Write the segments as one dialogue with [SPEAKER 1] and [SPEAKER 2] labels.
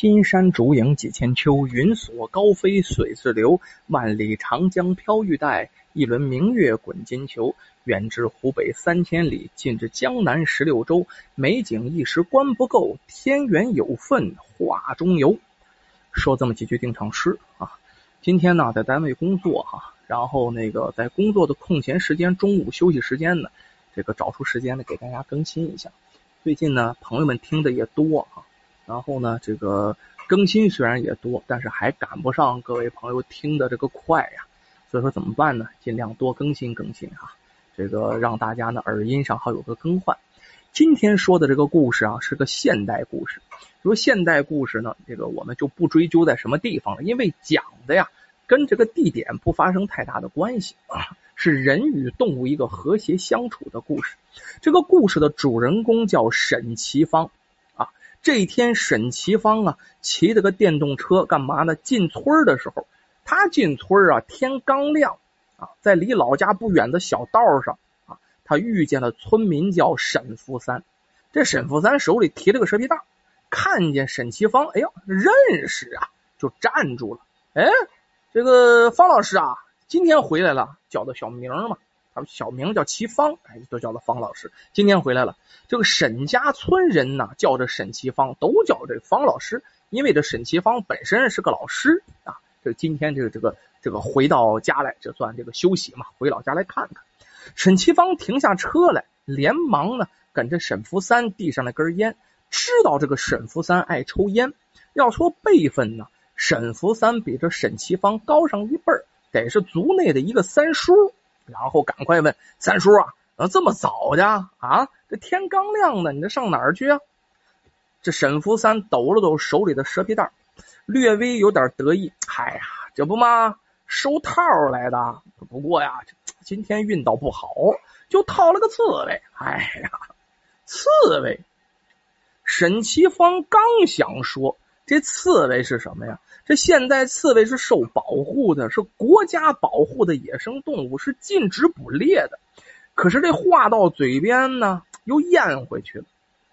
[SPEAKER 1] 金山竹影几千秋，云锁高飞水自流。万里长江飘玉带，一轮明月滚金球。远至湖北三千里，近至江南十六州。美景一时观不够，天缘有份画中游。说这么几句定场诗啊。今天呢，在单位工作哈，然后那个在工作的空闲时间，中午休息时间呢，这个找出时间呢，给大家更新一下。最近呢，朋友们听的也多啊。然后呢，这个更新虽然也多，但是还赶不上各位朋友听的这个快呀。所以说怎么办呢？尽量多更新更新啊，这个让大家呢耳音上好有个更换。今天说的这个故事啊，是个现代故事。说现代故事呢，这个我们就不追究在什么地方了，因为讲的呀跟这个地点不发生太大的关系啊，是人与动物一个和谐相处的故事。这个故事的主人公叫沈奇芳。这一天，沈奇芳啊，骑着个电动车干嘛呢？进村的时候，他进村啊，天刚亮啊，在离老家不远的小道上啊，他遇见了村民叫沈福三。这沈福三手里提了个蛇皮袋，看见沈奇芳，哎呦，认识啊，就站住了。哎，这个方老师啊，今天回来了，叫的小名嘛。小名叫齐芳，哎，都叫他方老师。今天回来了，这个沈家村人呢，叫这沈齐芳，都叫这方老师，因为这沈齐芳本身是个老师啊。这今天这个这个这个回到家来，这算这个休息嘛，回老家来看看。沈齐芳停下车来，连忙呢跟着沈福三递上了根烟。知道这个沈福三爱抽烟，要说辈分呢，沈福三比这沈齐芳高上一辈，得是族内的一个三叔。然后赶快问三叔啊，这么早的啊？这天刚亮呢，你这上哪儿去啊？这沈福三抖了抖手里的蛇皮袋，略微有点得意。嗨呀，这不嘛，收套来的。不过呀，今天运道不好，就套了个刺猬。哎呀，刺猬！沈奇芳刚想说，这刺猬是什么呀？这现在刺猬是受保护的，是国家保护的野生动物，是禁止捕猎的。可是这话到嘴边呢，又咽回去了。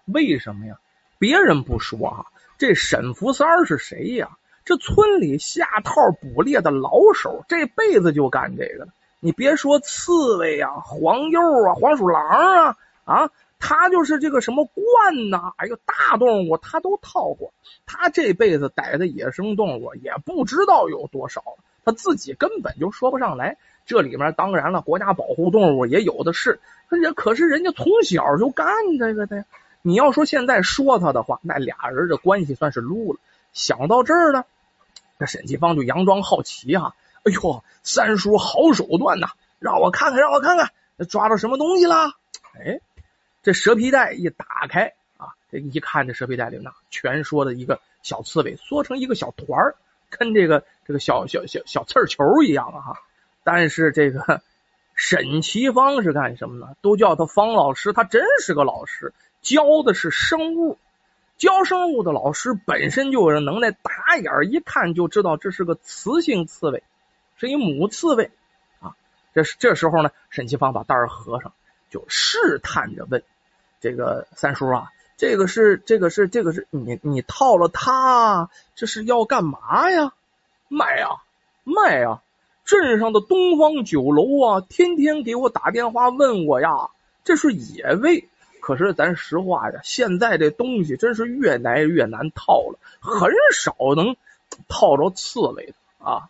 [SPEAKER 1] 为什么呀？别人不说啊，这沈福三儿是谁呀？这村里下套捕猎的老手，这辈子就干这个了你别说刺猬呀，黄鼬啊，黄鼠狼啊，啊。他就是这个什么鹳呐，哎呦，大动物他都套过。他这辈子逮的野生动物也不知道有多少，他自己根本就说不上来。这里面当然了，国家保护动物也有的是。人可是人家从小就干这个的。你要说现在说他的话，那俩人的关系算是撸了。想到这儿呢，这沈继芳就佯装好奇哈。哎呦，三叔好手段呐，让我看看，让我看看，抓着什么东西了？哎。这蛇皮袋一打开啊，这一看这蛇皮袋里呢，全说的一个小刺猬缩成一个小团儿，跟这个这个小小小小刺球一样啊哈。但是这个 沈奇芳是干什么呢？都叫他方老师，他真是个老师，教的是生物，教生物的老师本身就有能耐，打眼一看就知道这是个雌性刺猬，是一母刺猬啊。这这时候呢，沈奇芳把袋儿合上，就试探着问。这个三叔啊，这个是这个是这个是你你套了他，这是要干嘛呀？卖啊卖啊！镇上的东方酒楼啊，天天给我打电话问我呀，这是野味。可是咱实话呀，现在这东西真是越来越难套了，很少能套着刺猬的啊。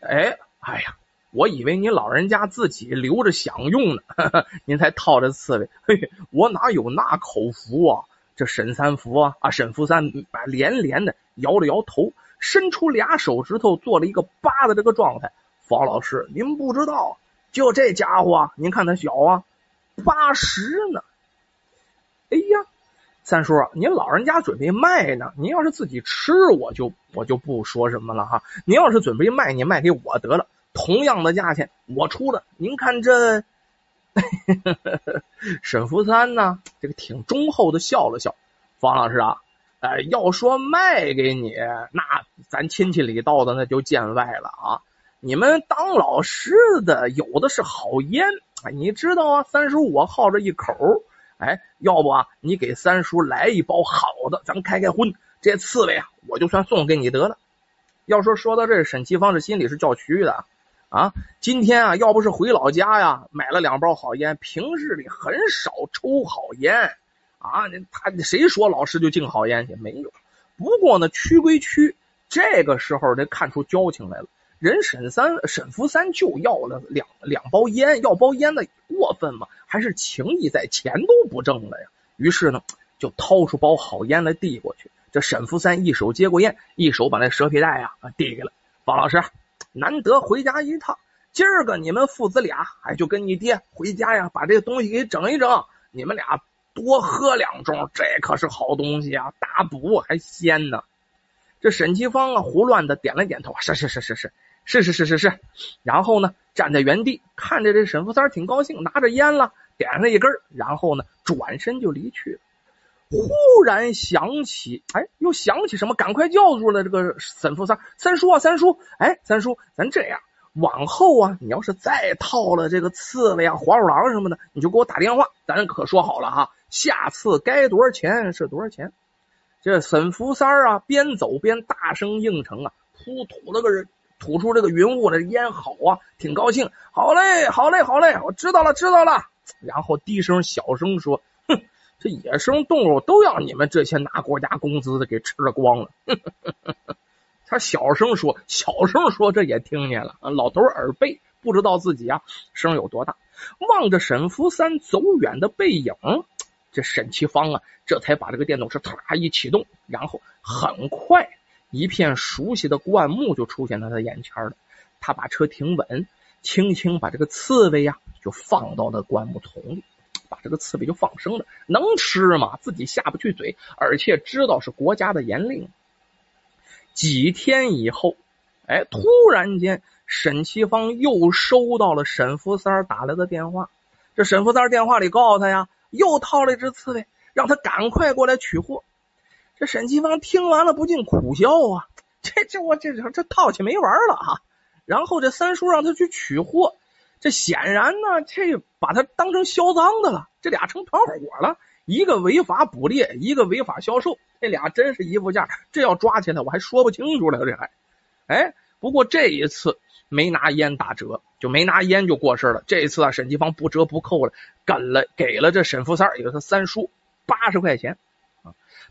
[SPEAKER 1] 哎，哎呀。我以为您老人家自己留着享用呢，您才套着刺猬。嘿，我哪有那口福啊？这沈三福啊，啊沈福三连连的摇了摇头，伸出俩手指头做了一个八的这个状态。方老师，您不知道，就这家伙，您看他小啊，八十呢。哎呀，三叔，您老人家准备卖呢，您要是自己吃，我就我就不说什么了哈。您要是准备卖，你卖给我得了。同样的价钱我出的，您看这 沈福三呢，这个挺忠厚的笑了笑。方老师啊，哎，要说卖给你，那咱亲戚里道的那就见外了啊。你们当老师的有的是好烟，你知道啊？三叔我好这一口，哎，要不啊，你给三叔来一包好的，咱开开荤。这刺猬啊，我就算送给你得了。要说说到这，沈其芳这心里是叫屈的啊。今天啊，要不是回老家呀，买了两包好烟，平日里很少抽好烟啊。他谁说老师就敬好烟去？没有。不过呢，屈归屈，这个时候得看出交情来了。人沈三沈福三就要了两两包烟，要包烟的过分吗？还是情义在，钱都不挣了呀？于是呢，就掏出包好烟来递过去。这沈福三一手接过烟，一手把那蛇皮袋啊递给了方老师。难得回家一趟，今儿个你们父子俩，哎，就跟你爹回家呀，把这个东西给整一整。你们俩多喝两盅，这可是好东西啊，大补还鲜呢。这沈其芳啊，胡乱的点了点头，是是是是是是是是是是。然后呢，站在原地看着这沈福三挺高兴，拿着烟了，点上一根，然后呢，转身就离去了。忽然想起，哎，又想起什么？赶快叫住了这个沈福三三叔啊，三叔，哎，三叔，咱这样，往后啊，你要是再套了这个刺猬啊、黄鼠狼什么的，你就给我打电话，咱可说好了哈，下次该多少钱是多少钱。这沈福三啊，边走边大声应承啊，噗吐了个，吐出这个云雾的烟，好啊，挺高兴，好嘞，好嘞，好嘞，我知道了，知道了。然后低声小声说。这野生动物都要你们这些拿国家工资的给吃了光了。他小声说，小声说，这也听见了。老头耳背，不知道自己啊声有多大。望着沈福三走远的背影，这沈其芳啊，这才把这个电动车唰一启动，然后很快一片熟悉的灌木就出现在他眼前了。他把车停稳，轻轻把这个刺猬呀就放到了灌木丛里。把这个刺猬就放生了，能吃吗？自己下不去嘴，而且知道是国家的严令。几天以后，哎，突然间，沈其芳又收到了沈福三打来的电话。这沈福三电话里告诉他呀，又套了一只刺猬，让他赶快过来取货。这沈其芳听完了不禁苦笑啊，这这我这这套起没完了哈。然后这三叔让他去取货。这显然呢，这把他当成销赃的了。这俩成团伙了，一个违法捕猎，一个违法销售，这俩真是一副价。这要抓起来，我还说不清楚了。这还，哎，不过这一次没拿烟打折，就没拿烟就过事了。这一次啊，沈继芳不折不扣了，给了，给了这沈福三也就是三叔八十块钱。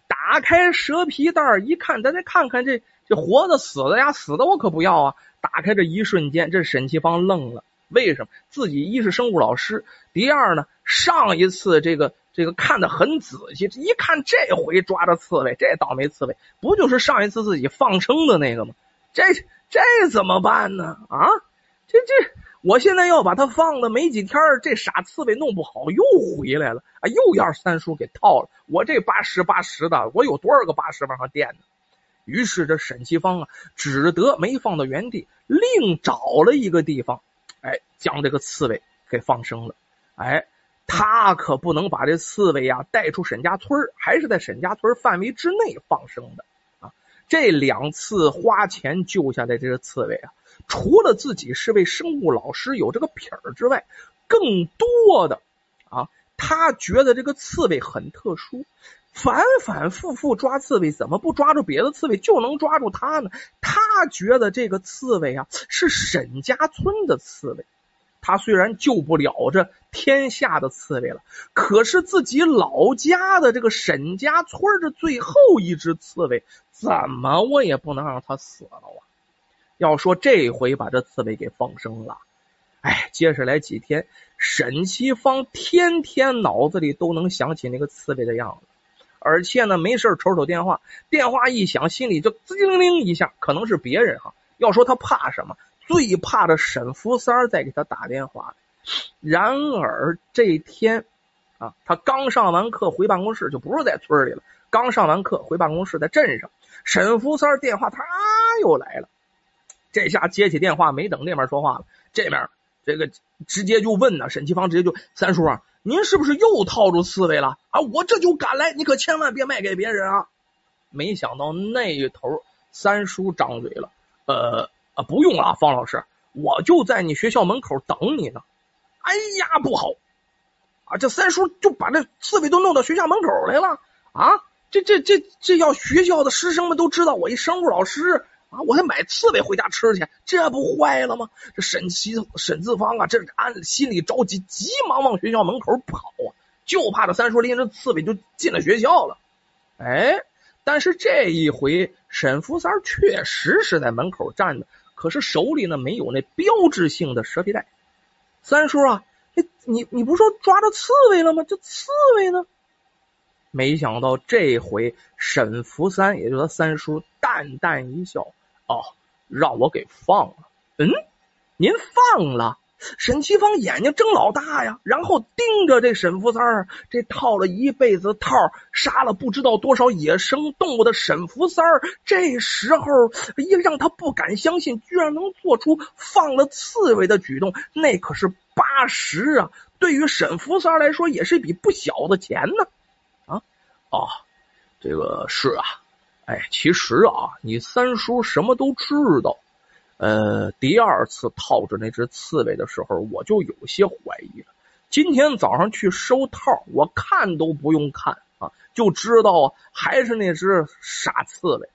[SPEAKER 1] 打开蛇皮袋一看，咱再看看这这活的死的呀，死的我可不要啊。打开这一瞬间，这沈其芳愣了。为什么自己一是生物老师，第二呢？上一次这个这个看的很仔细，一看这回抓着刺猬，这倒霉刺猬不就是上一次自己放生的那个吗？这这怎么办呢？啊，这这，我现在要把它放的没几天，这傻刺猬弄不好又回来了啊，又要三叔给套了。我这八十八十的，我有多少个八十往上垫呢？于是这沈其芳啊，只得没放到原地，另找了一个地方。哎，将这个刺猬给放生了。哎，他可不能把这刺猬呀带出沈家村还是在沈家村范围之内放生的啊。这两次花钱救下来这个刺猬啊，除了自己是位生物老师有这个品儿之外，更多的啊，他觉得这个刺猬很特殊。反反复复抓刺猬，怎么不抓住别的刺猬就能抓住它呢？他觉得这个刺猬啊是沈家村的刺猬，他虽然救不了这天下的刺猬了，可是自己老家的这个沈家村的最后一只刺猬，怎么我也不能让它死了啊！要说这回把这刺猬给放生了，哎，接下来几天，沈西芳天天脑子里都能想起那个刺猬的样子。而且呢，没事瞅瞅电话，电话一响，心里就滋灵灵一下，可能是别人哈。要说他怕什么，最怕的沈福三在给他打电话。然而这天啊，他刚上完课回办公室，就不是在村里了。刚上完课回办公室，在镇上，沈福三电话他又来了。这下接起电话，没等那边说话了，这面这个直接就问呢，沈其芳直接就三叔啊。您是不是又套住刺猬了啊？我这就赶来，你可千万别卖给别人啊！没想到那头三叔张嘴了，呃啊，不用了，方老师，我就在你学校门口等你呢。哎呀，不好啊！这三叔就把这刺猬都弄到学校门口来了啊！这这这这要学校的师生们都知道我一生物老师啊，我还买刺猬回家吃去，这不坏了吗？这沈其沈自方啊，这按心里着急，急忙往学校门口跑啊，就怕这三叔拎着刺猬就进了学校了。哎，但是这一回沈福三确实是在门口站着，可是手里呢没有那标志性的蛇皮袋。三叔啊，你你你不说抓着刺猬了吗？这刺猬呢？没想到这回沈福三，也就是三叔，淡淡一笑：“哦，让我给放了。”嗯，您放了？沈其芳眼睛睁老大呀，然后盯着这沈福三儿，这套了一辈子套，杀了不知道多少野生动物的沈福三儿，这时候也让他不敢相信，居然能做出放了刺猬的举动。那可是八十啊，对于沈福三来说，也是一笔不小的钱呢。啊，哦这个是啊，哎，其实啊，你三叔什么都知道。呃，第二次套着那只刺猬的时候，我就有些怀疑了。今天早上去收套，我看都不用看啊，就知道啊，还是那只傻刺猬。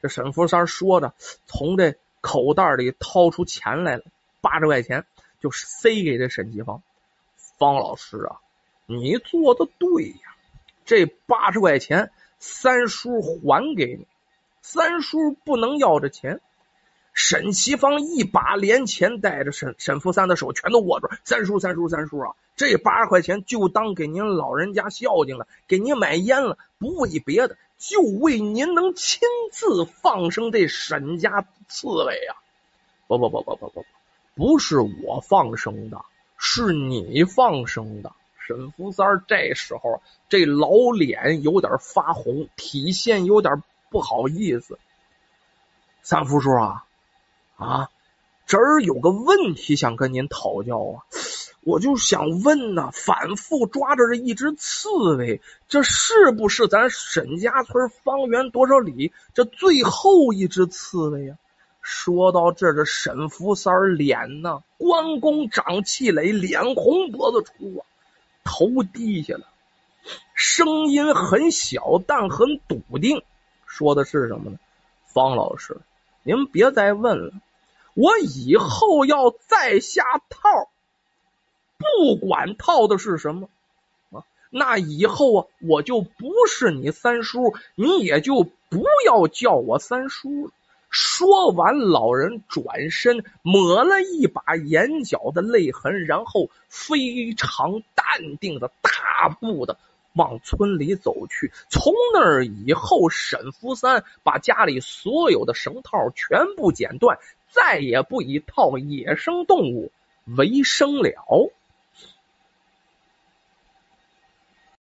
[SPEAKER 1] 这沈福三说着，从这口袋里掏出钱来了，八十块钱，就塞给这沈吉芳。方老师啊，你做的对呀。这八十块钱，三叔还给你。三叔不能要这钱。沈其芳一把连钱带着沈沈福三的手全都握住。三叔，三叔，三叔啊！这八十块钱就当给您老人家孝敬了，给您买烟了，不为别的，就为您能亲自放生这沈家刺猬啊！不不不不不不不，不是我放生的，是你放生的。沈福三这时候这老脸有点发红，体现有点不好意思。三福叔啊啊，这儿有个问题想跟您讨教啊，我就想问呐，反复抓着这一只刺猬，这是不是咱沈家村方圆多少里这最后一只刺猬呀？说到这，这沈福三脸呐，关公长气垒，脸红脖子粗啊。头低下了，声音很小，但很笃定。说的是什么呢？方老师，您别再问了。我以后要再下套，不管套的是什么啊，那以后啊，我就不是你三叔，你也就不要叫我三叔了。说完，老人转身抹了一把眼角的泪痕，然后非常淡定的大步的往村里走去。从那儿以后，沈福三把家里所有的绳套全部剪断，再也不以套野生动物为生了。